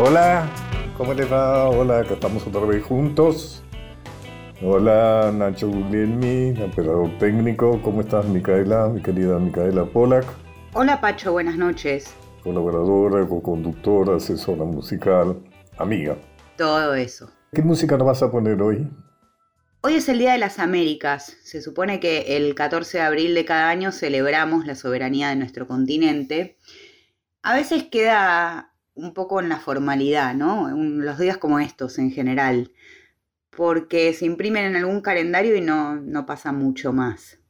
Hola, ¿cómo les va? Hola, acá estamos otra vez juntos. Hola, Nacho Guglielmi, operador técnico. ¿Cómo estás, Micaela, mi querida Micaela Polak? Hola, Pacho, buenas noches. Colaboradora, co-conductora, asesora musical, amiga. Todo eso. ¿Qué música nos vas a poner hoy? Hoy es el Día de las Américas. Se supone que el 14 de abril de cada año celebramos la soberanía de nuestro continente. A veces queda un poco en la formalidad, ¿no? Los días como estos en general porque se imprimen en algún calendario y no, no pasa mucho más.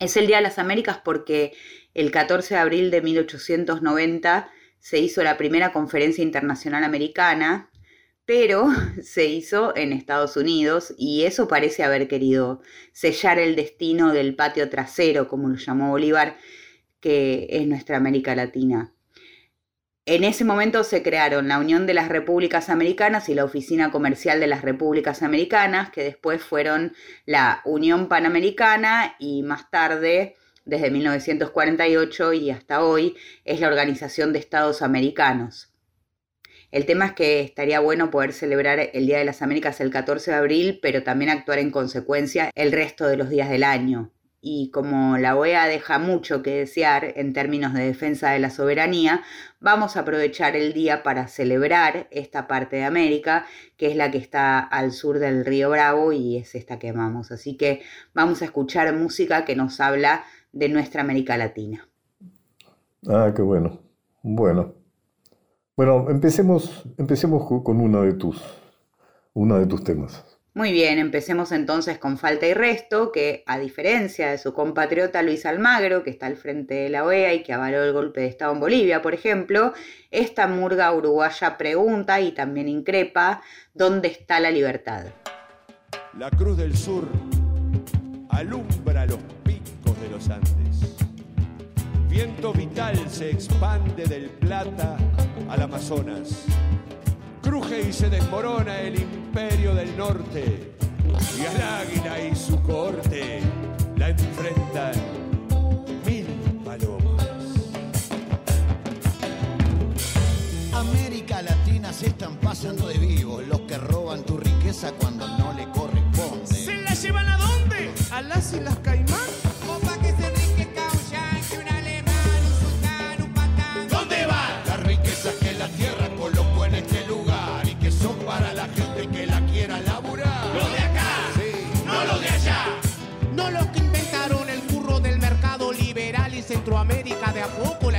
Es el Día de las Américas porque el 14 de abril de 1890 se hizo la primera conferencia internacional americana, pero se hizo en Estados Unidos y eso parece haber querido sellar el destino del patio trasero, como lo llamó Bolívar, que es nuestra América Latina. En ese momento se crearon la Unión de las Repúblicas Americanas y la Oficina Comercial de las Repúblicas Americanas, que después fueron la Unión Panamericana y más tarde, desde 1948 y hasta hoy, es la Organización de Estados Americanos. El tema es que estaría bueno poder celebrar el Día de las Américas el 14 de abril, pero también actuar en consecuencia el resto de los días del año y como la OEA deja mucho que desear en términos de defensa de la soberanía, vamos a aprovechar el día para celebrar esta parte de América, que es la que está al sur del río Bravo y es esta que amamos. Así que vamos a escuchar música que nos habla de nuestra América Latina. Ah, qué bueno. Bueno. Bueno, empecemos, empecemos con una de tus, una de tus temas. Muy bien, empecemos entonces con Falta y Resto, que a diferencia de su compatriota Luis Almagro, que está al frente de la OEA y que avaló el golpe de Estado en Bolivia, por ejemplo, esta murga uruguaya pregunta y también increpa, ¿dónde está la libertad? La Cruz del Sur alumbra los picos de los Andes. Viento vital se expande del Plata al Amazonas cruje y se desmorona el imperio del norte. Y al águila y su corte la enfrentan mil palomas. América Latina se están pasando de vivos los que roban tu riqueza cuando no le corresponde. ¿Se la llevan a dónde? ¿A las Islas Caimán? Centroamérica de a poco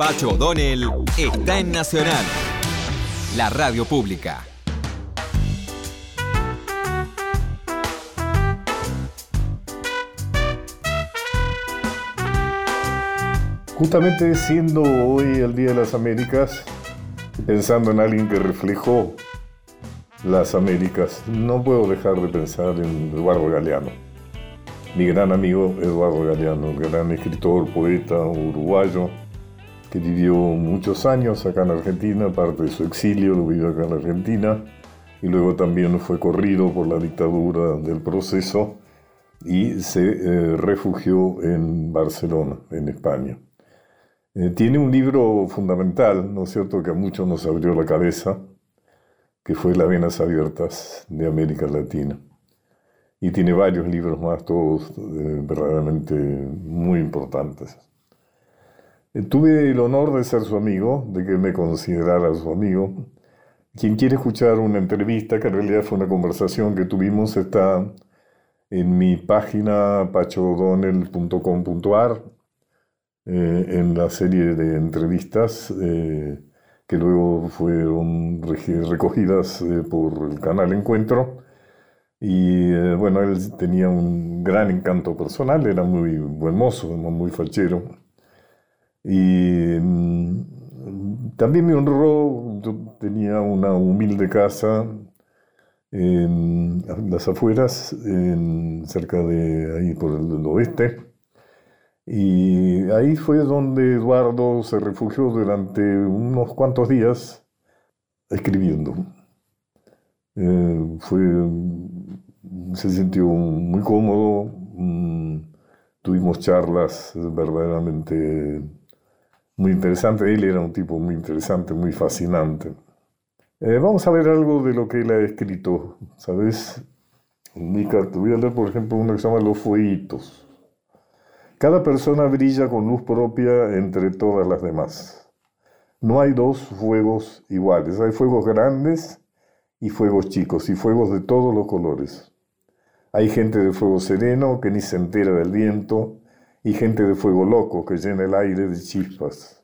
Pacho O'Donnell está en Nacional, la radio pública. Justamente siendo hoy el Día de las Américas, pensando en alguien que reflejó las Américas, no puedo dejar de pensar en Eduardo Galeano. Mi gran amigo Eduardo Galeano, gran escritor, poeta uruguayo, que vivió muchos años acá en Argentina, parte de su exilio lo vivió acá en Argentina, y luego también fue corrido por la dictadura del proceso y se eh, refugió en Barcelona, en España. Eh, tiene un libro fundamental, ¿no es cierto?, que a muchos nos abrió la cabeza, que fue Las Venas Abiertas de América Latina. Y tiene varios libros más, todos eh, verdaderamente muy importantes. Eh, tuve el honor de ser su amigo, de que me considerara su amigo. Quien quiere escuchar una entrevista, que en realidad fue una conversación que tuvimos, está en mi página pachodonel.com.ar eh, en la serie de entrevistas eh, que luego fueron recogidas eh, por el canal Encuentro. Y bueno, él tenía un gran encanto personal, era muy buen mozo, muy fachero. Y mm, también me honró, yo tenía una humilde casa en las afueras, cerca de ahí por el oeste. Y ahí fue donde Eduardo se refugió durante unos cuantos días escribiendo. Eh, fue, se sintió muy cómodo, mm, tuvimos charlas verdaderamente muy interesantes. Él era un tipo muy interesante, muy fascinante. Eh, vamos a ver algo de lo que él ha escrito, ¿sabes? Mica, te voy a leer, por ejemplo, uno que se llama Los Fueguitos. Cada persona brilla con luz propia entre todas las demás. No hay dos fuegos iguales, hay fuegos grandes y fuegos chicos y fuegos de todos los colores. Hay gente de fuego sereno que ni se entera del viento y gente de fuego loco que llena el aire de chispas.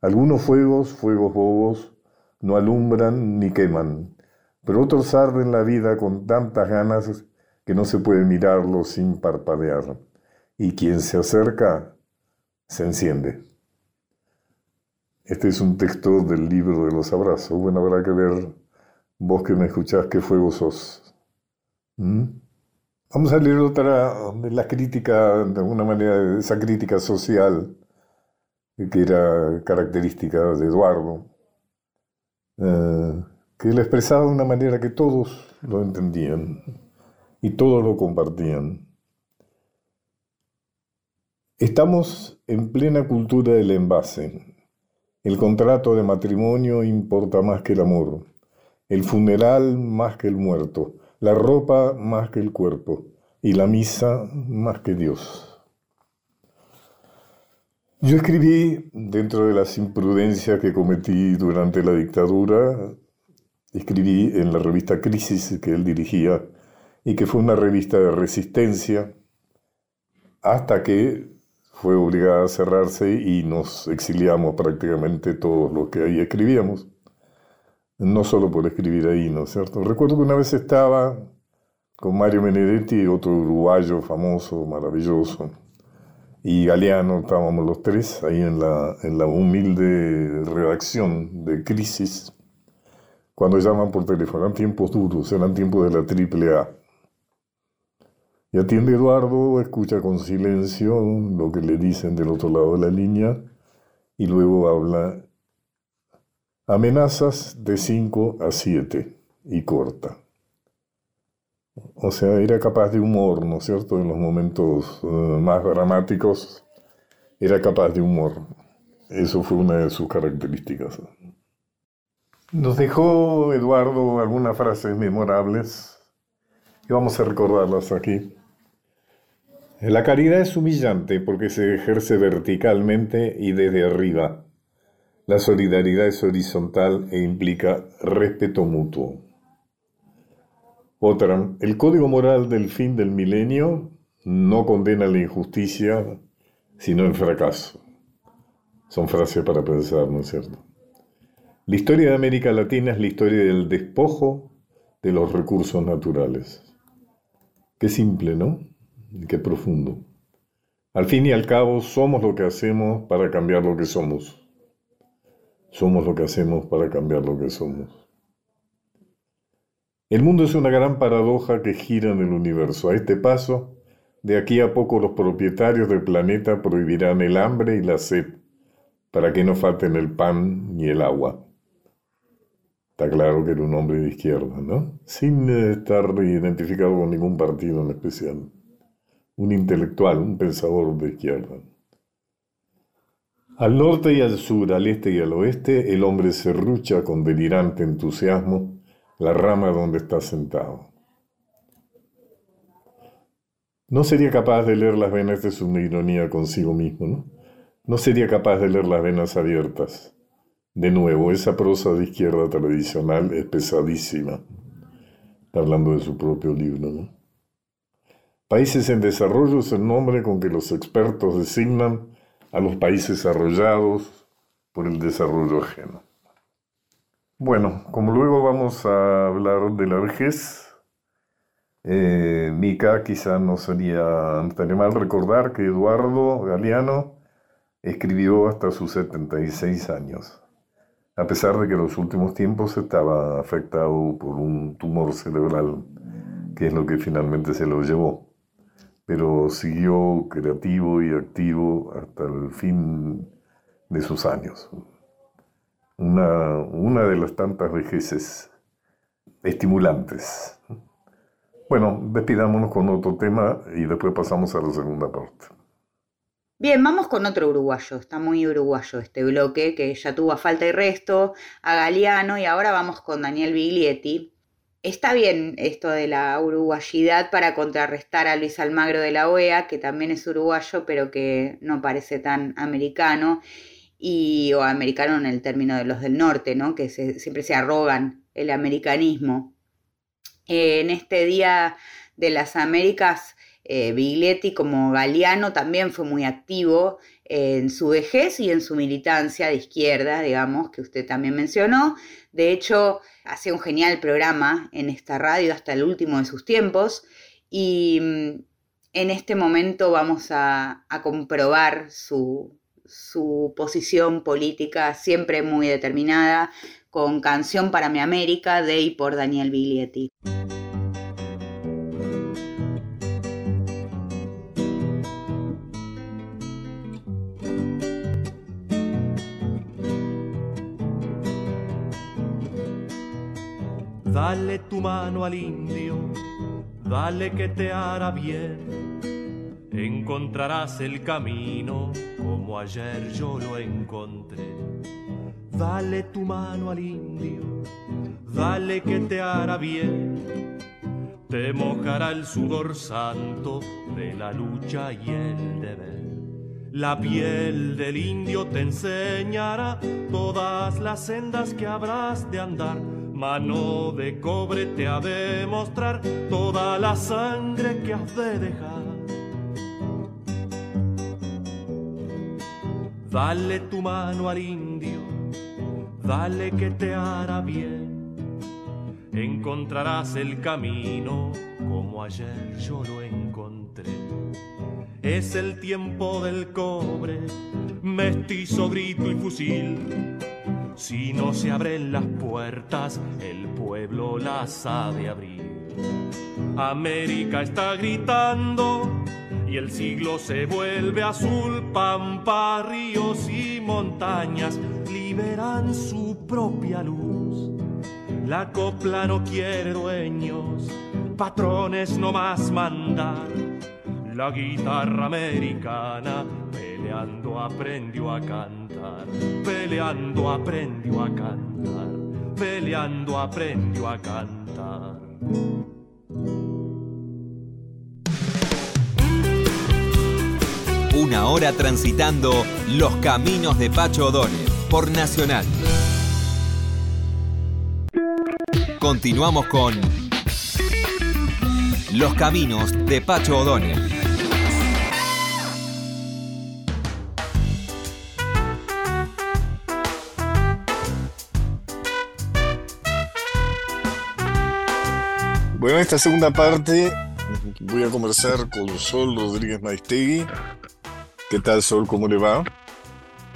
Algunos fuegos, fuegos bobos, no alumbran ni queman, pero otros arden la vida con tantas ganas que no se puede mirarlos sin parpadear y quien se acerca se enciende. Este es un texto del libro de los abrazos. Bueno, habrá que ver, vos que me escuchás, qué fuego sos. ¿Mm? Vamos a leer otra de la crítica, de alguna manera, esa crítica social que era característica de Eduardo, eh, que él expresaba de una manera que todos lo entendían y todos lo compartían. Estamos en plena cultura del envase. El contrato de matrimonio importa más que el amor, el funeral más que el muerto, la ropa más que el cuerpo y la misa más que Dios. Yo escribí, dentro de las imprudencias que cometí durante la dictadura, escribí en la revista Crisis que él dirigía y que fue una revista de resistencia, hasta que fue obligada a cerrarse y nos exiliamos prácticamente todos los que ahí escribíamos. No solo por escribir ahí, ¿no es cierto? Recuerdo que una vez estaba con Mario Benedetti, otro uruguayo famoso, maravilloso, y Galeano, estábamos los tres ahí en la, en la humilde redacción de Crisis, cuando llaman por teléfono, eran tiempos duros, eran tiempos de la triple A. Y atiende Eduardo, escucha con silencio lo que le dicen del otro lado de la línea y luego habla amenazas de 5 a 7 y corta. O sea, era capaz de humor, ¿no es cierto? En los momentos eh, más dramáticos era capaz de humor. Eso fue una de sus características. Nos dejó Eduardo algunas frases memorables y vamos a recordarlas aquí. La caridad es humillante porque se ejerce verticalmente y desde arriba. La solidaridad es horizontal e implica respeto mutuo. Otra, el código moral del fin del milenio no condena la injusticia, sino el fracaso. Son frases para pensar, ¿no es cierto? La historia de América Latina es la historia del despojo de los recursos naturales. Qué simple, ¿no? Qué profundo. Al fin y al cabo, somos lo que hacemos para cambiar lo que somos. Somos lo que hacemos para cambiar lo que somos. El mundo es una gran paradoja que gira en el universo. A este paso, de aquí a poco los propietarios del planeta prohibirán el hambre y la sed para que no falten el pan ni el agua. Está claro que era un hombre de izquierda, ¿no? Sin estar identificado con ningún partido en especial. Un intelectual, un pensador de izquierda. Al norte y al sur, al este y al oeste, el hombre se rucha con delirante entusiasmo la rama donde está sentado. No sería capaz de leer las venas de su ironía consigo mismo, ¿no? No sería capaz de leer las venas abiertas. De nuevo, esa prosa de izquierda tradicional es pesadísima. Está hablando de su propio libro, ¿no? Países en desarrollo es el nombre con que los expertos designan a los países arrollados por el desarrollo ajeno. Bueno, como luego vamos a hablar de la vejez, eh, Mica quizá no sería tan mal recordar que Eduardo Galeano escribió hasta sus 76 años, a pesar de que en los últimos tiempos estaba afectado por un tumor cerebral, que es lo que finalmente se lo llevó pero siguió creativo y activo hasta el fin de sus años. Una, una de las tantas vejeces estimulantes. Bueno, despidámonos con otro tema y después pasamos a la segunda parte. Bien, vamos con otro uruguayo. Está muy uruguayo este bloque, que ya tuvo a falta y resto, a Galeano, y ahora vamos con Daniel Biglietti, Está bien esto de la uruguayidad para contrarrestar a Luis Almagro de la OEA, que también es uruguayo, pero que no parece tan americano, y, o americano en el término de los del norte, ¿no? que siempre se arrogan el americanismo. en este Día de las Américas, eh, Biglietti como Galeano también fue muy activo en su vejez y en su militancia de izquierda, digamos, que usted también mencionó. De hecho, hacía un genial programa en esta radio hasta el último de sus tiempos y mm, en este momento vamos a, comprobar su, su posición política siempre muy determinada con Canción para mi América de y por Daniel Biglietti. Dale tu mano al indio, dale que te hará bien. Encontrarás el camino como ayer yo lo encontré. Dale tu mano al indio, dale que te hará bien. Te mojará el sudor santo de la lucha y el deber. La piel del indio te enseñará todas las sendas que habrás de andar mano de cobre te ha de mostrar toda la sangre que has de dejar. Dale tu mano al indio, dale que te hará bien. Encontrarás el camino como ayer yo lo encontré. Es el tiempo del cobre, mestizo, grito y fusil si no se abren las puertas, el pueblo las ha de abrir. América está gritando y el siglo se vuelve azul. Pampa, ríos y montañas liberan su propia luz. La copla no quiere dueños, patrones no más mandar. La guitarra americana peleando aprendió a cantar peleando aprendió a cantar, peleando aprendió a cantar. Una hora transitando los caminos de Pacho O'Donnell por Nacional. Continuamos con Los caminos de Pacho O'Donnell. Bueno, en esta segunda parte voy a conversar con Sol Rodríguez Maistegui. ¿Qué tal, Sol? ¿Cómo le va?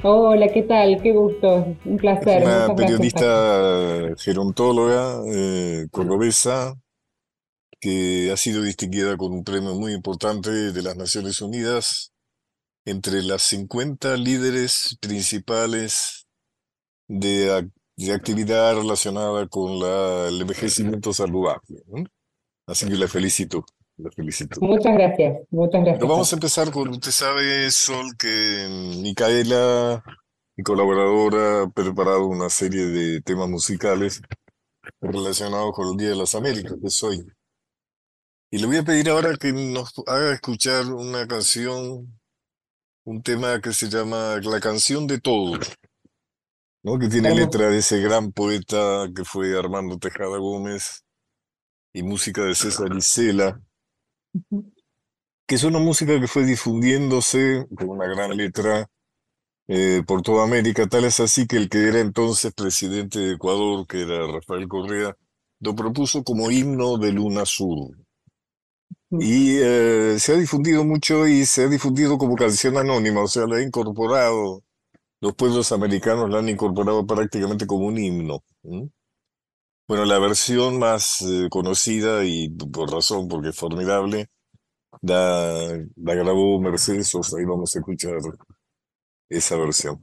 Hola, ¿qué tal? Qué gusto, un placer. Es una Muchas gracias. periodista gerontóloga eh, cordobesa que ha sido distinguida con un premio muy importante de las Naciones Unidas entre las 50 líderes principales de, ac- de actividad relacionada con la- el envejecimiento saludable. ¿no? Así que la felicito, la felicito. Muchas gracias, muchas gracias. Pero vamos a empezar con, usted sabe, Sol, que Micaela, mi colaboradora, ha preparado una serie de temas musicales relacionados con el Día de las Américas, que es hoy. Y le voy a pedir ahora que nos haga escuchar una canción, un tema que se llama La canción de todos, ¿no? Que tiene letra de ese gran poeta que fue Armando Tejada Gómez y música de César Isela que es una música que fue difundiéndose con una gran letra eh, por toda América, tal es así que el que era entonces presidente de Ecuador, que era Rafael Correa, lo propuso como himno de Luna Sur. Y eh, se ha difundido mucho y se ha difundido como canción anónima, o sea, la ha incorporado, los pueblos americanos la han incorporado prácticamente como un himno. Bueno, la versión más eh, conocida y por razón, porque es formidable, la, grabó Mercedes Sosa y vamos a escuchar esa versión.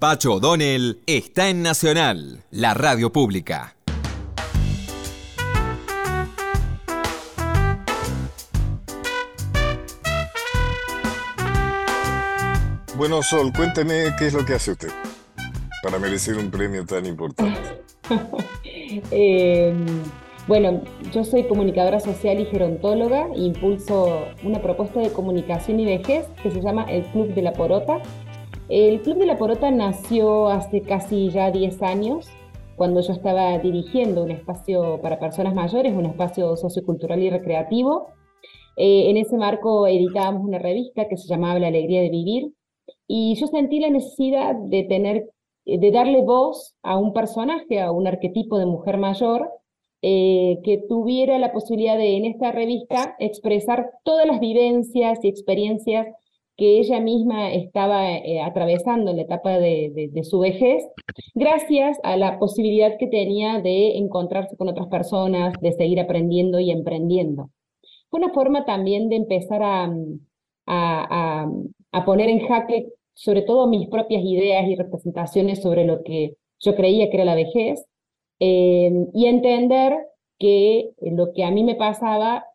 Pacho O'Donnell está en Nacional, la radio pública. Bueno, Sol, cuénteme qué es lo que hace usted para merecer un premio tan importante. Eh, Bueno, yo soy comunicadora social y gerontóloga e impulso una propuesta de comunicación y vejez que se llama el Club de la Porota. El Club de la Porota nació hace casi ya 10 años, cuando yo estaba dirigiendo un espacio para personas mayores, un espacio sociocultural y recreativo. Eh, en ese marco editábamos una revista que se llamaba La Alegría de Vivir y yo sentí la necesidad de tener, de darle voz a un personaje, a un arquetipo de mujer mayor eh, que tuviera la posibilidad de en esta revista expresar todas las vivencias y experiencias que ella misma estaba eh, atravesando la etapa de, su vejez, gracias a la posibilidad que tenía de encontrarse con otras personas, de seguir aprendiendo y emprendiendo. Fue una forma también de empezar a, a, a poner en jaque sobre todo mis propias ideas y representaciones sobre lo que yo creía que era la vejez, Em, y entender que lo que a mí me pasaba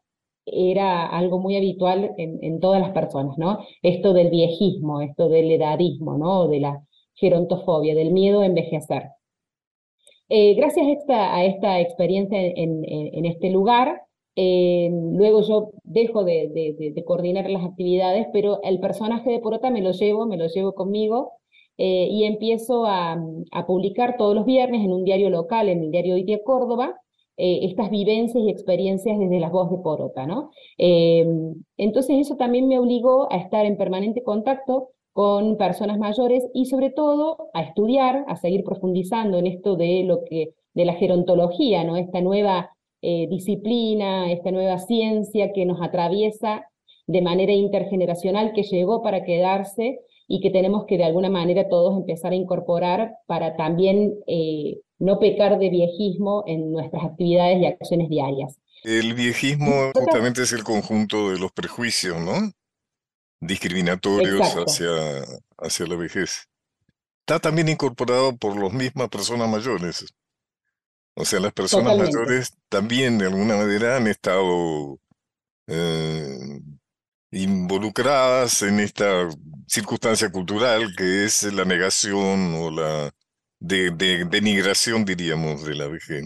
era algo muy habitual en, todas las personas, ¿no? Esto del viejismo, esto del edadismo, ¿no? De la gerontofobia, del miedo a envejecer. Eh, gracias a esta, a experiencia en, en, este lugar, eh, luego yo dejo de, de, coordinar las actividades, pero el personaje de Porota me lo llevo, me lo llevo conmigo eh, y empiezo a, publicar todos los viernes en un diario local, en el diario Hoy Córdoba, eh, estas vivencias y experiencias desde las voz de Porota, ¿no? Em, entonces eso también me obligó a estar en permanente contacto con personas mayores y sobre todo a estudiar, a seguir profundizando en esto de lo que de la gerontología, ¿no? Esta nueva eh, disciplina, esta nueva ciencia que nos atraviesa de manera intergeneracional, que llegó para quedarse y que tenemos que de alguna manera todos empezar a incorporar para también eh, no pecar de viejismo en nuestras actividades y acciones diarias. El viejismo justamente es el conjunto de los prejuicios, ¿no? Discriminatorios hacia, hacia la vejez. Está también incorporado por las mismas personas mayores. O sea, las personas mayores también de alguna manera han estado eh, involucradas en esta circunstancia cultural que es la negación o la de, denigración, diríamos, de la vejez.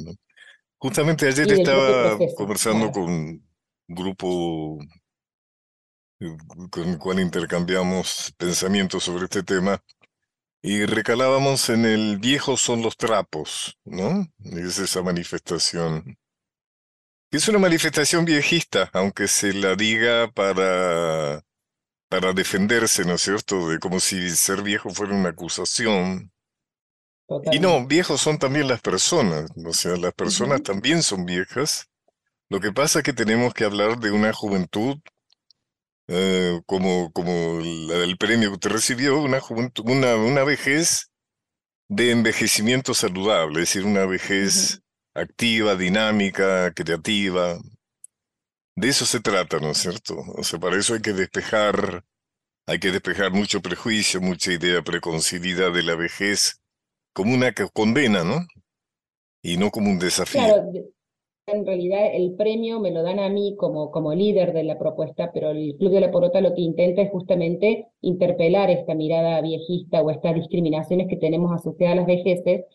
Justamente ayer estaba conversando con un grupo con el cual intercambiamos pensamientos sobre este tema y recalábamos en el viejo son los trapos, ¿no? Es esa manifestación es una manifestación viejista, aunque se la diga para, para defenderse, ¿no es cierto? De como si ser viejo fuera una acusación. Y no, viejos son también las personas, o sea, las personas también son viejas. Lo que pasa es que tenemos que hablar de una juventud eh, como, como la del premio que usted recibió, una, juventud, una, una vejez de envejecimiento saludable, es decir, una vejez activa, dinámica, creativa. De eso se trata, ¿no es cierto? O sea, para eso hay que despejar, hay que despejar mucho prejuicio, mucha idea preconcebida de la vejez como una condena, ¿no? Y no como un desafío. Claro, en realidad el premio me lo dan a mí como, como líder de la propuesta, pero el Club de la Porota lo que intenta es justamente interpelar esta mirada viejista o estas discriminaciones que tenemos asociadas a las vejeces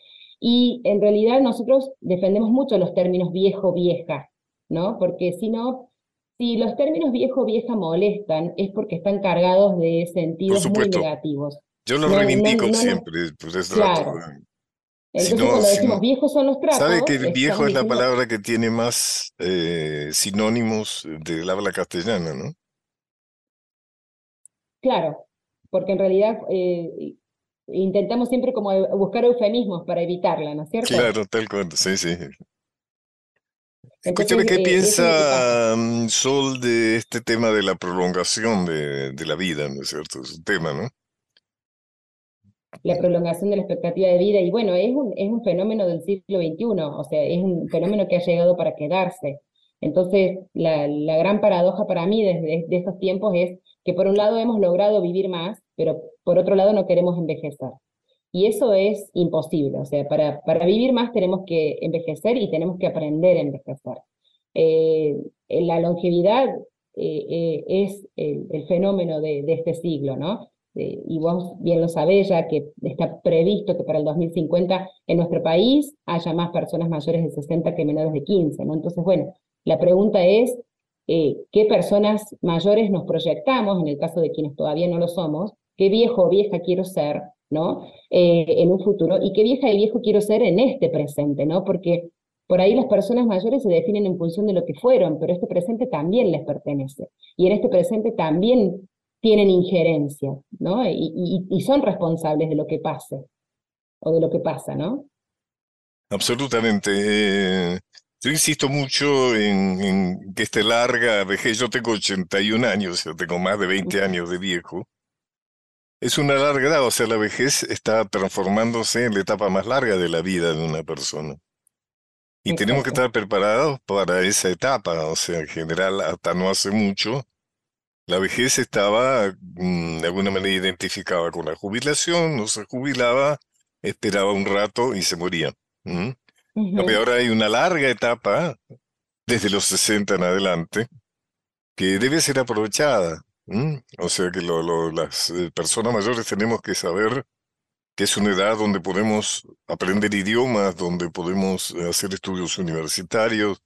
y en realidad nosotros defendemos mucho los términos viejo-vieja, ¿no? Porque si no, si los términos viejo-vieja molestan, es porque están cargados de sentidos muy negativos. Yo los reivindico siempre, pues claro. Entonces, cuando decimos viejos son los trapos... ¿Sabe que viejo es la palabra que tiene más eh, sinónimos del habla castellana, no? Claro, porque en realidad eh, intentamos siempre como buscar eufemismos para evitarla, ¿no es cierto? Claro, tal cual, sí, sí. Escúchame, ¿qué eh, piensa mm, Sol de este tema de la prolongación de, de, la vida, ¿no es cierto? Es un tema, ¿no? La prolongación de la expectativa de vida, y bueno, es un, es un fenómeno del siglo XXI, o sea, es un fenómeno que ha llegado para quedarse. Entonces, la, la gran paradoja para mí desde de estos tiempos es que por un lado hemos logrado vivir más, pero por otro lado no queremos envejecer. Y eso es imposible, o sea, para, para vivir más tenemos que envejecer y tenemos que aprender a envejecer. Eh, la longevidad eh, eh, es el, fenómeno de, de, este siglo, ¿no? Eh, y vos bien lo sabés ya que está previsto que para el 2050 en nuestro país haya más personas mayores de 60 que menores de 15, ¿no? Entonces, bueno, la pregunta es, eh, ¿qué personas mayores nos proyectamos, en el caso de quienes todavía no lo somos? ¿Qué viejo o vieja quiero ser, ¿no? Eh, en un futuro, y qué vieja y viejo quiero ser en este presente, ¿no? Porque por ahí las personas mayores se definen en función de lo que fueron, pero este presente también les pertenece. Y en este presente también tienen injerencia, ¿no? Y, son responsables de lo que pase, o de lo que pasa, ¿no? Absolutamente. Eh, yo insisto mucho en, que esté larga vejez. Yo tengo 81 años, yo tengo más de 20 años de viejo. Es una larga edad, o sea, la vejez está transformándose en la etapa más larga de la vida de una persona. Y tenemos que estar preparados para esa etapa, o sea, en general, hasta no hace mucho, la vejez estaba mm, de alguna manera identificada con la jubilación, no se jubilaba, esperaba un rato y se moría. ahora hay una larga etapa, desde los 60 en adelante, que debe ser aprovechada. O sea que las eh, personas mayores tenemos que saber que es una edad donde podemos aprender idiomas, donde podemos eh, hacer estudios universitarios,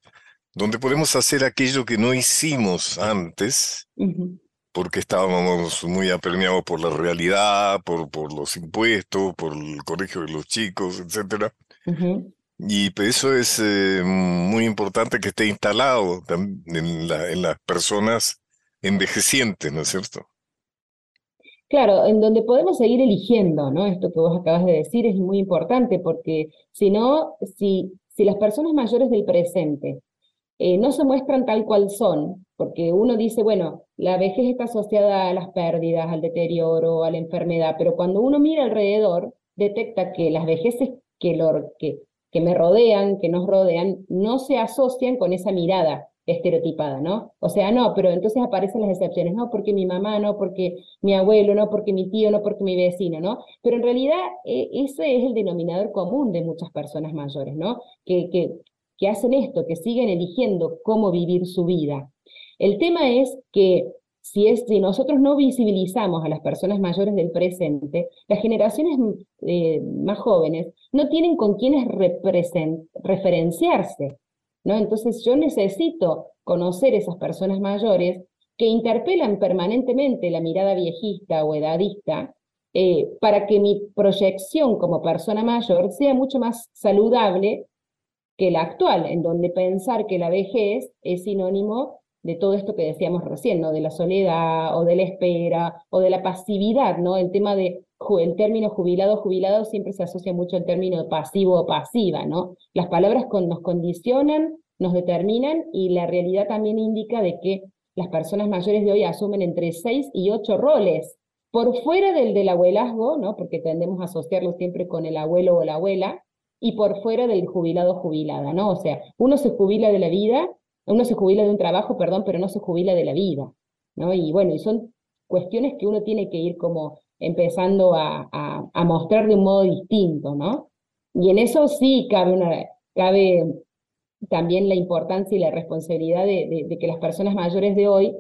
donde podemos hacer aquello que no hicimos antes, porque estábamos muy apremiados por la realidad, por, por los impuestos, por el colegio de los chicos, etc. Y pues, eso es eh, muy importante que esté instalado en, en las personas envejecientes, ¿no es cierto? Claro, en donde podemos seguir eligiendo, ¿no? Esto que vos acabas de decir es muy importante porque si no, si, si las personas mayores del presente eh, no se muestran tal cual son, porque uno dice, bueno, la vejez está asociada a las pérdidas, al deterioro, a la enfermedad, pero cuando uno mira alrededor, detecta que las vejeces que, lo, que, que me rodean, que nos rodean, no se asocian con esa mirada estereotipada, ¿no? O sea, no, pero entonces aparecen las excepciones, no porque mi mamá, no porque mi abuelo, no porque mi tío, no porque mi vecino, ¿no? Pero en realidad eh, ese es el denominador común de muchas personas mayores, ¿no? Que, que, que hacen esto, que siguen eligiendo cómo vivir su vida. El tema es que si, es, si nosotros no visibilizamos a las personas mayores del presente, las generaciones eh, más jóvenes no tienen con quienes referenciarse. ¿no? Entonces yo necesito conocer esas personas mayores que interpelan permanentemente la mirada viejista o edadista eh, para que mi proyección como persona mayor sea mucho más saludable que la actual, en donde pensar que la vejez es sinónimo de todo esto que decíamos recién, ¿no? De la soledad o de la espera o de la pasividad, ¿no? El tema de el término jubilado jubilado siempre se asocia mucho al término pasivo o pasiva, ¿no? Las palabras nos condicionan, nos determinan y la realidad también indica de que las personas mayores de hoy asumen entre seis y ocho roles por fuera del del abuelazgo, ¿no? Porque tendemos a asociarlo siempre con el abuelo o la abuela y por fuera del jubilado jubilada, ¿no? O sea, uno se jubila de la vida, uno se jubila de un trabajo, perdón, pero no se jubila de la vida, ¿no? Y bueno, y son cuestiones que uno tiene que ir como empezando a, a, mostrar de un modo distinto, ¿no? Y en eso sí cabe, una, cabe también la importancia y la responsabilidad de, que las personas mayores de hoy,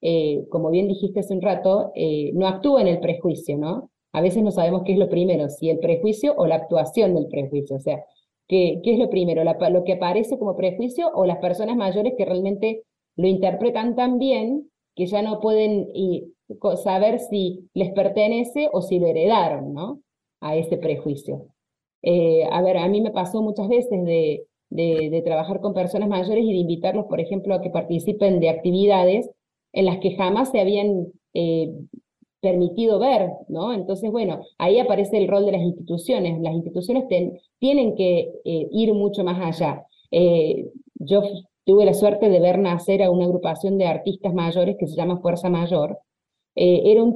eh, como bien dijiste hace un rato, eh, no actúen el prejuicio, ¿no? A veces no sabemos qué es lo primero, si el prejuicio o la actuación del prejuicio, o sea, ¿qué, qué es lo primero? ¿Lo que aparece como prejuicio o las personas mayores que realmente lo interpretan tan bien que ya no pueden saber si les pertenece o si lo heredaron, ¿no? A ese prejuicio. Eh, a ver, a mí me pasó muchas veces de, de, trabajar con personas mayores y de invitarlos, por ejemplo, a que participen de actividades en las que jamás se habían eh, permitido ver, ¿no? Entonces, bueno, ahí aparece el rol de las instituciones. Las instituciones tienen que eh, ir mucho más allá. yo tuve la suerte de ver nacer a una agrupación de artistas mayores que se llama Fuerza Mayor, eh, era un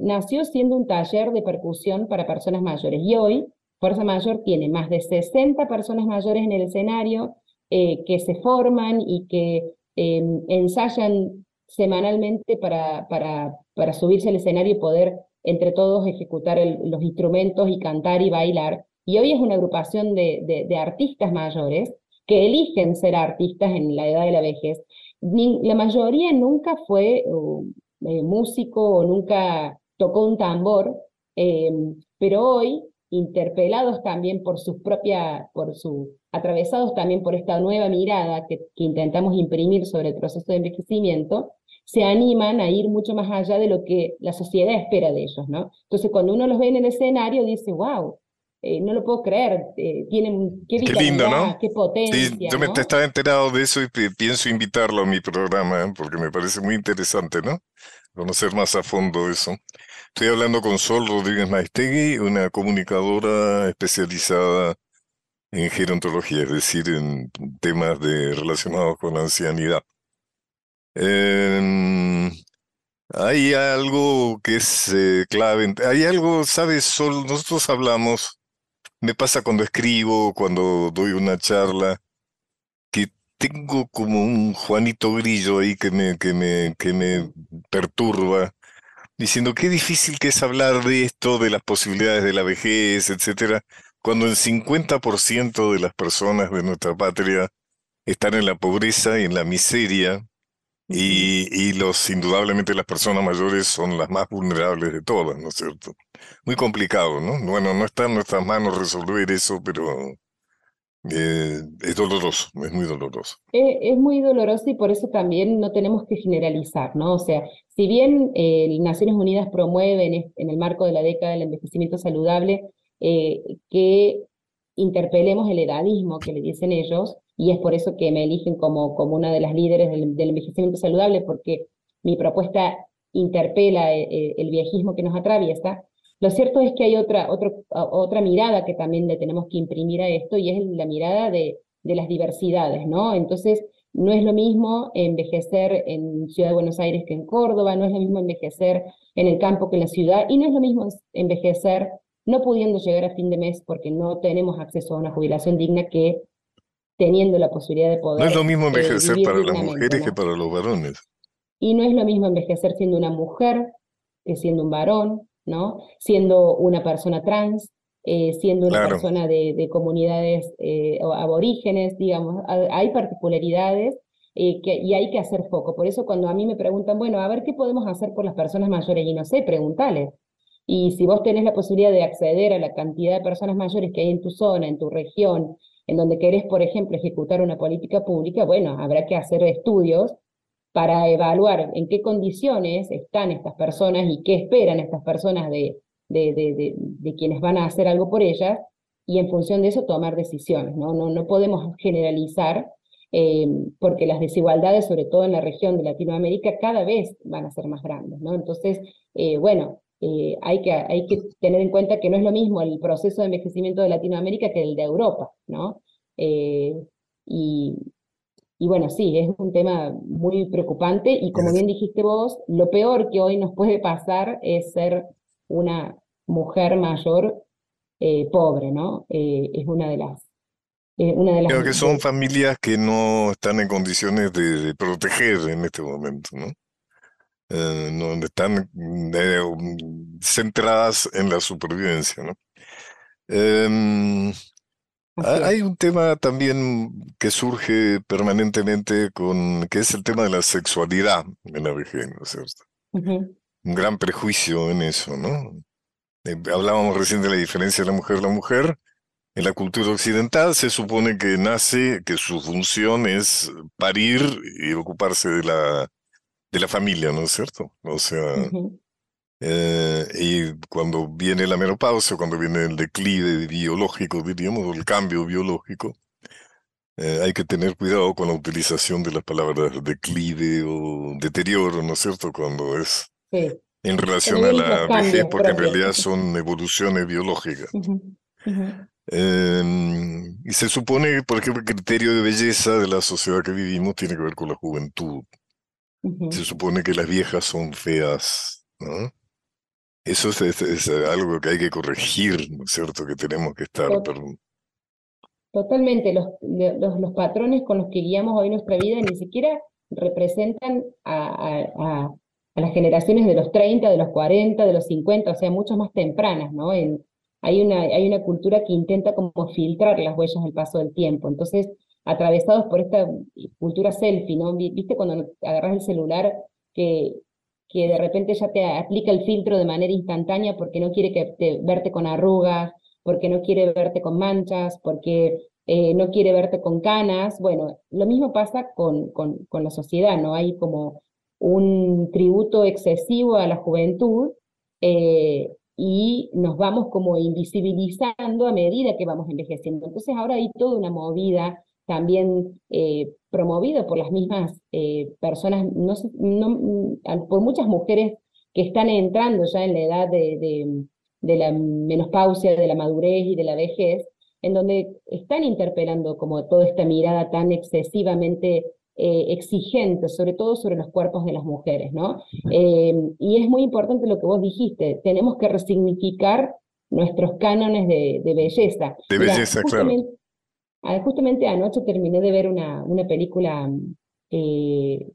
nació siendo un taller de percusión para personas mayores y hoy Fuerza Mayor tiene más de 60 personas mayores en el escenario eh, que se forman y que em, ensayan semanalmente para, para, para, subirse al escenario y poder entre todos ejecutar los instrumentos y cantar y bailar. Y hoy es una agrupación de, de, artistas mayores que eligen ser artistas en la edad de la vejez. La mayoría nunca fue uh, eh, músico o nunca tocó un tambor, eh, pero hoy, interpelados también por sus propias, por su, atravesados también por esta nueva mirada que, que intentamos imprimir sobre el proceso de envejecimiento, se animan a ir mucho más allá de lo que la sociedad espera de ellos, ¿no? Entonces, cuando uno los ve en el escenario, dice, wow, eh, no lo puedo creer, eh, tienen qué, Qué lindo, ¿no? qué potencia. Sí, yo me ¿no? estaba enterado de eso y pi- pienso invitarlo a mi programa ¿eh? porque me parece muy interesante, ¿no? Conocer más a fondo eso. Estoy hablando con Sol Rodríguez Maestegui, una comunicadora especializada en gerontología, es decir, en temas de, relacionados con la ancianidad. Em, hay algo que es eh, clave. Hay algo, ¿sabes, Sol? Nosotros hablamos, me pasa cuando escribo, cuando doy una charla, que tengo como un Juanito Grillo ahí que me, que me, que me perturba, diciendo qué difícil que es hablar de esto, de las posibilidades de la vejez, etcétera, cuando el 50% de las personas de nuestra patria están en la pobreza y en la miseria. Y, y los, indudablemente las personas mayores son las más vulnerables de todas, ¿no es cierto? Muy complicado, ¿no? Bueno, no está en nuestras manos resolver eso, pero eh, es doloroso, es muy doloroso. Es, es muy doloroso y por eso también no tenemos que generalizar, ¿no? O sea, si bien eh, Naciones Unidas promueve en, en el marco de la década del envejecimiento saludable eh, que interpelemos el edadismo que le dicen ellos, y es por eso que me eligen como, como una de las líderes del, envejecimiento saludable, porque mi propuesta interpela eh, eh, el viejismo que nos atraviesa. Lo cierto es que hay otra, otro- otra mirada que también le tenemos que imprimir a esto, y es la mirada de, de las diversidades, ¿no? Entonces, no es lo mismo envejecer en Ciudad de Buenos Aires que en Córdoba, no es lo mismo envejecer en el campo que en la ciudad, y no es lo mismo envejecer no pudiendo llegar a fin de mes porque no tenemos acceso a una jubilación digna que teniendo la posibilidad de poder No es lo mismo eh, envejecer para las mujeres ¿no? que para los varones. Y no es lo mismo envejecer siendo una mujer que siendo un varón, ¿no? Siendo una persona trans, eh, siendo una Claro. persona de, de comunidades eh, aborígenes, digamos. Ha- Hay particularidades eh, que, y hay que hacer foco. Por eso cuando a mí me preguntan, bueno, a ver qué podemos hacer por las personas mayores, y no sé, preguntales. Y si vos tenés la posibilidad de acceder a la cantidad de personas mayores que hay en tu zona, en tu región, en donde querés, por ejemplo, ejecutar una política pública, bueno, habrá que hacer estudios para evaluar en qué condiciones están estas personas y qué esperan estas personas de, de, de, quienes van a hacer algo por ellas, y en función de eso tomar decisiones, ¿no? No, no podemos generalizar, eh, porque las desigualdades, sobre todo en la región de Latinoamérica, cada vez van a ser más grandes, ¿no? Entonces, eh, bueno, eh, hay que, hay que tener en cuenta que no es lo mismo el proceso de envejecimiento de Latinoamérica que el de Europa, ¿no? Eh, y, y bueno, sí, es un tema muy preocupante y como bien dijiste vos, lo peor que hoy nos puede pasar es ser una mujer mayor eh, pobre, ¿no? Eh, es una de las... eh, una de las Creo que son familias que no están en condiciones de, de proteger en este momento, ¿no? No están centradas en la supervivencia, ¿no? Ha- hay un tema también que surge permanentemente con, que es el tema de la sexualidad en la vejez, ¿no es cierto? Un gran prejuicio en eso, ¿no? Eh, hablábamos recién de la diferencia de la mujer. La mujer, en la cultura occidental, se supone que nace, que su función es parir y ocuparse de la, de la familia, ¿no es cierto? O sea. Eh, y cuando viene la menopausia, cuando viene el declive biológico, diríamos, el cambio biológico, eh, hay que tener cuidado con la utilización de las palabras declive o deterioro, ¿no es cierto? Cuando es Sí. en relación a la vejez, porque en propios. realidad son evoluciones biológicas. Ujú. Ujú. Em, y se supone, por ejemplo, el criterio de belleza de la sociedad que vivimos tiene que ver con la juventud. Ujú. Se supone que las viejas son feas, ¿no? Eso es, es- es algo que hay que corregir, ¿no es cierto? Que tenemos que estar, Tot- pero Totalmente, los, los, los patrones con los que guiamos hoy nuestra vida ni siquiera representan a, a- a- a las generaciones de los 30, de los 40, de los 50, o sea, mucho más tempranas, ¿no? En, hay una, hay una cultura que intenta como filtrar las huellas del paso del tiempo. Entonces, atravesados por esta cultura selfie, ¿no? Vi- ¿Viste cuando agarras el celular que, que de repente ya te aplica el filtro de manera instantánea porque no quiere que te, verte con arrugas, porque no quiere verte con manchas, porque eh, no quiere verte con canas. Bueno, lo mismo pasa con, con, con la sociedad, ¿no? Hay como un tributo excesivo a la juventud eh, y nos vamos como invisibilizando a medida que vamos envejeciendo. Entonces ahora hay toda una movida también eh, promovida por las mismas eh, personas, no, no, por muchas mujeres que están entrando ya en la edad de, de, de la menopausia, de la madurez y de la vejez, en donde están interpelando como toda esta mirada tan excesivamente eh, exigentes, sobre todo sobre los cuerpos de las mujeres, ¿no? Y es muy importante lo que vos dijiste, tenemos que resignificar nuestros cánones de, belleza. De belleza, claro. Justamente anoche terminé de ver una, una película, eh,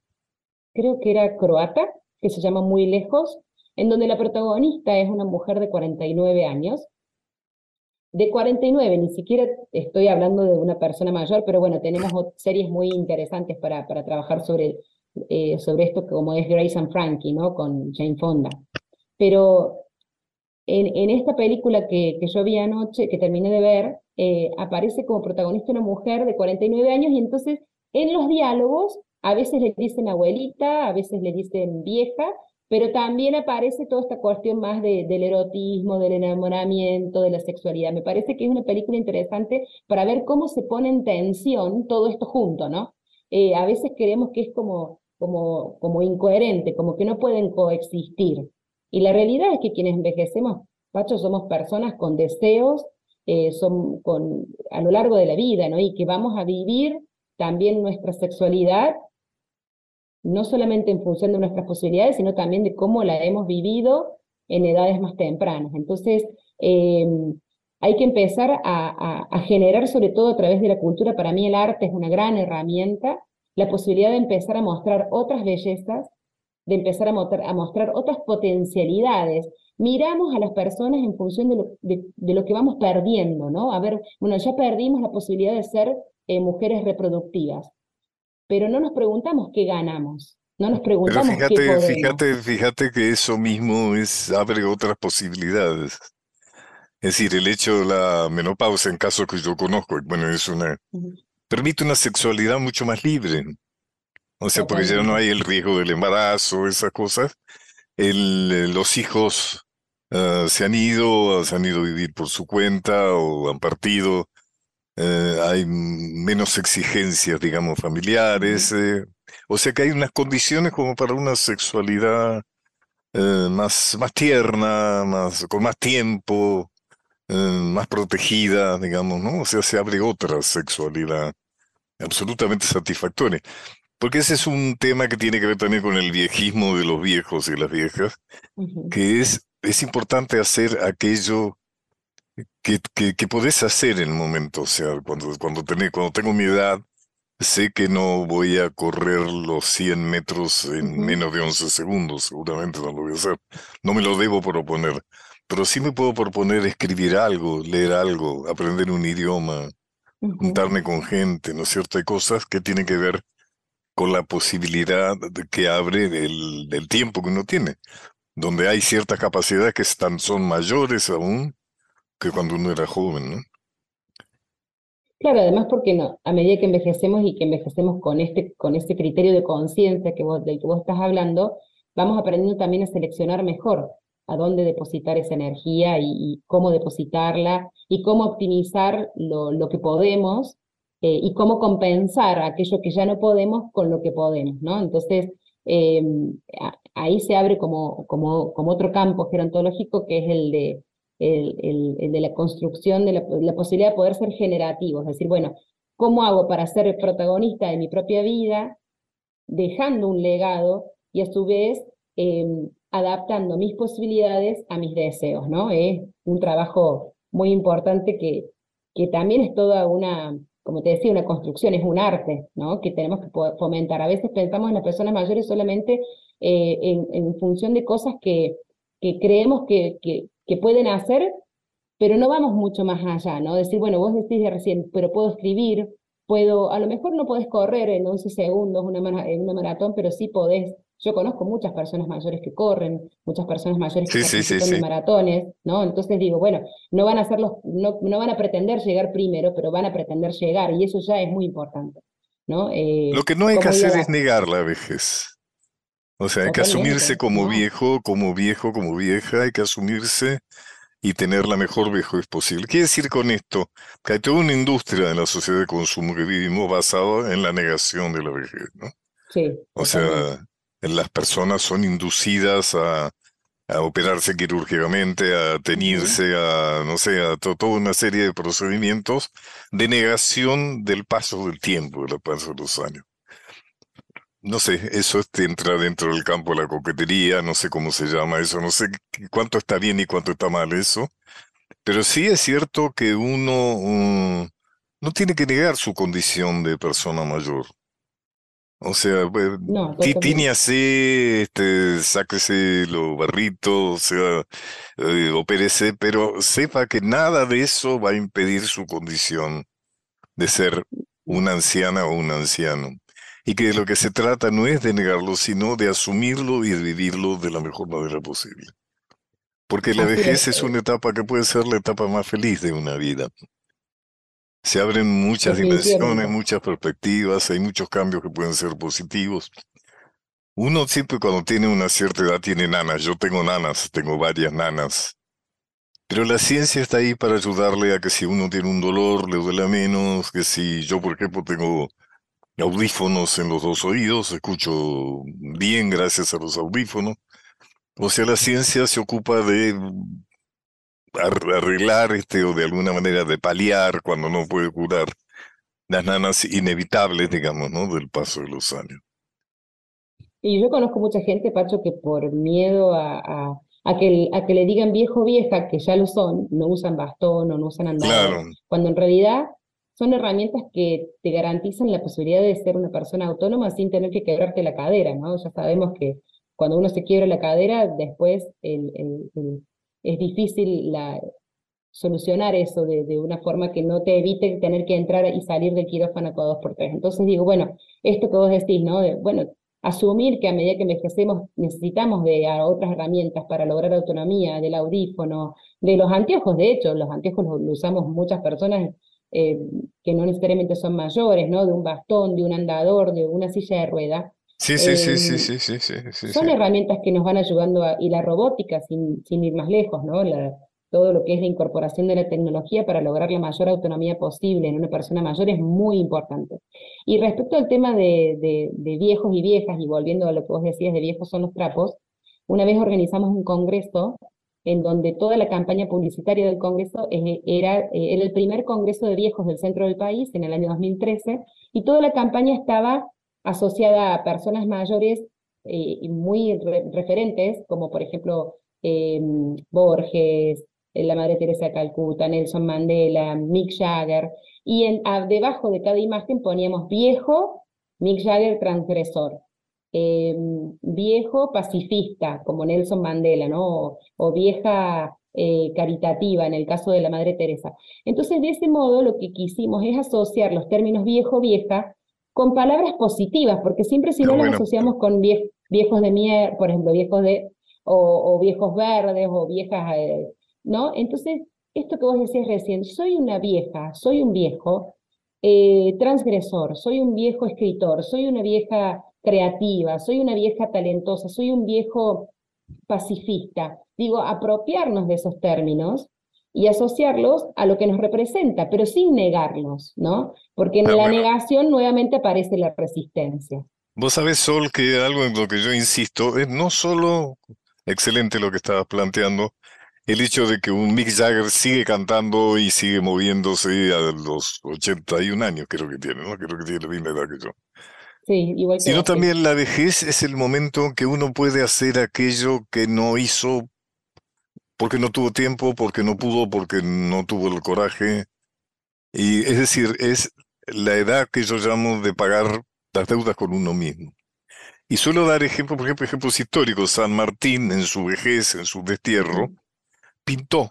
creo que era croata, que se llama Muy Lejos, en donde la protagonista es una mujer de 49 años, de 49, ni siquiera estoy hablando de una persona mayor, pero bueno, tenemos series muy interesantes para, para trabajar sobre, eh, sobre esto, como es Grace and Frankie, ¿no? Con Jane Fonda. Pero en, esta película que, que, yo vi anoche, que terminé de ver, eh, aparece como protagonista una mujer de 49 años y entonces en los diálogos a veces le dicen abuelita, a veces le dicen vieja, pero también aparece toda esta cuestión más de, del erotismo, del enamoramiento, de la sexualidad. Me parece que es una película interesante para ver cómo se pone en tensión todo esto junto, ¿no? Eh, a veces creemos que es como, como, como incoherente, como que no pueden coexistir. Y la realidad es que quienes envejecemos, Pacho, somos personas con deseos eh, son con, a lo largo de la vida, ¿no? Y que vamos a vivir también nuestra sexualidad no solamente en función de nuestras posibilidades, sino también de cómo la hemos vivido en edades más tempranas. Entonces, em, hay que empezar a, generar, sobre todo a través de la cultura, para mí el arte es una gran herramienta, la posibilidad de empezar a mostrar otras bellezas, de empezar a, mostrar, otras potencialidades. Miramos a las personas en función de lo, de, lo, que vamos perdiendo, ¿no? A ver, bueno, ya perdimos la posibilidad de ser eh, mujeres reproductivas pero no nos preguntamos qué ganamos. No nos preguntamos fíjate, qué. Fíjate, fíjate que eso mismo es, abre otras posibilidades. Es decir, el hecho de la menopausia, en caso que yo conozco, bueno, es una, permite una sexualidad mucho más libre. O sea, porque ya no hay el riesgo del embarazo, esas cosas. El, eh, los hijos uh, se han ido, se han ido a vivir por su cuenta o han partido eh, hay menos exigencias, digamos, familiares, eh, o sea que hay unas condiciones como para una sexualidad eh, más, más tierna, más, con más tiempo, más protegida, digamos, ¿no? O sea, se abre otra sexualidad absolutamente satisfactoria. Porque ese es un tema que tiene que ver también con el viejismo de los viejos y las viejas, que es, es importante hacer aquello que, que, podés hacer en el momento. O sea, cuando, cuando, cuando tengo mi edad, sé que no voy a correr los 100 metros en menos de 11 segundos, seguramente no lo voy a hacer. No me lo debo proponer, pero sí me puedo proponer escribir algo, leer algo, aprender un idioma, juntarme con gente, ¿no es cierto? Hay cosas que tienen que ver con la posibilidad que abre el, tiempo que uno tiene, donde hay ciertas capacidades que están, son mayores aún que cuando uno era joven, ¿no? Claro, además porque no, a medida que envejecemos y que envejecemos con este, con este criterio de conciencia que vos, del que vos estás hablando, vamos aprendiendo también a seleccionar mejor a dónde depositar esa energía y, cómo depositarla y cómo optimizar lo, lo que podemos eh, y cómo compensar aquello que ya no podemos con lo que podemos, ¿no? Entonces, eh, ahí se abre como, como, como otro campo gerontológico que es el de el, el, de la construcción, de la, posibilidad de poder ser generativo, es decir, bueno, ¿cómo hago para ser protagonista de mi propia vida, dejando un legado y a su vez em, adaptando mis posibilidades a mis deseos, ¿no? Es un trabajo muy importante que, que también es toda una, como te decía, una construcción, es un arte, ¿no? Que tenemos que fomentar. A veces pensamos en las personas mayores solamente eh, en, función de cosas que, creemos que, que, que pueden hacer, pero no vamos mucho más allá, ¿no? Decir, bueno, vos decís de recién, pero puedo escribir, puedo, a lo mejor no podés correr en 11 segundos una, en una maratón, pero sí podés yo conozco muchas personas mayores que corren, muchas personas mayores que participan en maratones, ¿no? Entonces digo, bueno, no van a hacer no, no van a pretender llegar primero, pero van a pretender llegar, y eso ya es muy importante, ¿no? Eh, Lo que no hay que hacer es negar la vejez. O sea, hay que asumirse como viejo, como viejo, como vieja, hay que asumirse y tener la mejor vejez posible. Quiere decir con esto que hay toda una industria en la sociedad de consumo que vivimos basada en la negación de la vejez, ¿no? Sí. O sea, las personas son inducidas a, operarse quirúrgicamente, a teñirse, a, no sé, a toda una serie de procedimientos de negación del paso del tiempo, del paso de los años. No sé, eso entra dentro del campo de la coquetería, no sé cómo se llama eso, no sé cuánto está bien y cuánto está mal eso, pero sí es cierto que uno mm, no tiene que negar su condición de persona mayor. O sea, pues, no, así, este, sáquese los barritos, o sea, eh, opérese, pero sepa que nada de eso va a impedir su condición de ser una anciana o un anciano. Y que de lo que se trata no es de negarlo, sino de asumirlo y de vivirlo de la mejor manera posible. Porque la vejez es una etapa que puede ser la etapa más feliz de una vida. Se abren muchas dimensiones, muchas perspectivas, hay muchos cambios que pueden ser positivos. Uno siempre cuando tiene una cierta edad tiene nanas. Yo tengo nanas, tengo varias nanas. Pero la ciencia está ahí para ayudarle a que si uno tiene un dolor le duele menos, que si yo por ejemplo tengo audífonos en los dos oídos, escucho bien gracias a los audífonos. O sea, la ciencia se ocupa de arreglar este, o de alguna manera de paliar cuando no puede curar las nanas inevitables, digamos, ¿no? Del paso de los años. Y yo conozco mucha gente, Pacho, que por miedo a, a, que, a que le digan viejo vieja, que ya lo son, no usan bastón o no usan andador, cuando en realidad son herramientas que te garantizan la posibilidad de ser una persona autónoma sin tener que quebrarte la cadera, ¿no? Ya sabemos que cuando uno se quiebra la cadera, después es difícil la, solucionar eso de, de, una forma que no te evite tener que entrar y salir del quirófano cada dos por tres. Entonces digo, bueno, esto que vos decís, ¿no? De, bueno, asumir que a medida que envejecemos necesitamos de otras herramientas para lograr autonomía, del audífono, de los anteojos, de hecho, los anteojos los, usamos muchas personas eh, que no necesariamente son mayores, ¿no? De un bastón, de un andador, de una silla de rueda. Sí, sí, sí, sí, sí, sí, sí, Son herramientas que nos van ayudando, a, y la robótica, sin, sin ir más lejos, ¿no? La, todo lo que es la incorporación de la tecnología para lograr la mayor autonomía posible en una persona mayor es muy importante. Y respecto al tema de, de, viejos y viejas, y volviendo a lo que vos decías de viejos son los trapos, una vez organizamos un congreso en donde toda la campaña publicitaria del congreso era, eh, era el primer congreso de viejos del centro del país en el año 2013, y toda la campaña estaba asociada a personas mayores eh, muy referentes, como por ejemplo em, Borges, eh, la Madre Teresa de Calcuta, Nelson Mandela, Mick Jagger, y debajo de cada imagen poníamos viejo, Mick Jagger transgresor, em, viejo pacifista, como Nelson Mandela, ¿no? o, vieja eh, caritativa en el caso de la Madre Teresa. Entonces, de ese modo, lo que quisimos es asociar los términos viejo, vieja con palabras positivas, porque siempre si no las asociamos con viejos de mierda, por ejemplo, viejos de, o, viejos verdes, o viejas, eh, ¿no? Entonces, esto que vos decías recién, soy una vieja, soy un viejo eh, transgresor, soy un viejo escritor, soy una vieja creativa, soy una vieja talentosa, soy un viejo pacifista. Digo, apropiarnos de esos términos y asociarlos a lo que nos representa, pero sin negarlos, ¿no? Porque en la negación nuevamente aparece la resistencia. Vos sabés, Sol, que algo en lo que yo insisto es no solo excelente lo que estabas planteando, el hecho de que un Mick Jagger sigue cantando y sigue moviéndose a los 81 años, creo que tiene, ¿no? Creo que tiene la misma edad que yo. Sí, igual Sino también la vejez es el momento que uno puede hacer aquello que no hizo porque no tuvo tiempo, porque no pudo, porque no tuvo el coraje. Y es decir, es la edad que yo llamo de pagar las deudas con uno mismo. Y suelo dar ejemplos, por ejemplo, ejemplos históricos. San Martín, en su vejez, en su destierro, pintó.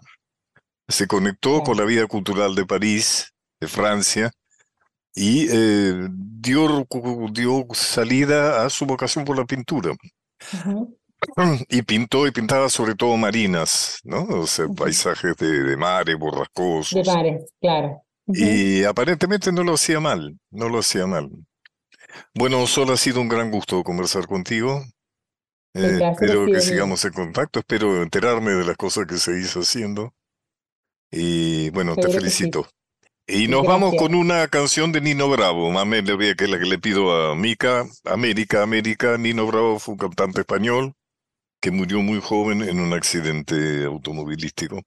Se conectó con la vida cultural de París, de Francia, y eh, dio, dio salida a su vocación por la pintura. Y pintó y pintaba sobre todo marinas, ¿no? O sea, paisajes de, de mares, borrascosos. De mares, claro. Y aparentemente no lo hacía mal, no lo hacía mal. Bueno, solo ha sido un gran gusto conversar contigo. Eh, espero que sigamos en contacto, espero enterarme de las cosas que se hizo haciendo. Y bueno, te felicito. Y nos vamos con una canción de Nino Bravo, Mamé, que es la que le pido a Mica, América, América. Nino Bravo fue un cantante español que murió muy joven en un accidente automovilístico.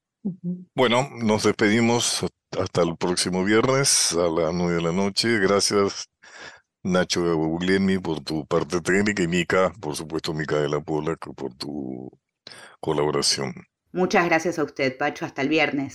Bueno, nos despedimos hasta el próximo viernes a las nueve de la noche. Gracias, Nacho Guglielmi, por tu parte técnica y Mica, por supuesto, Mica de la Pola, por tu colaboración. Muchas gracias a usted, Pacho. Hasta el viernes.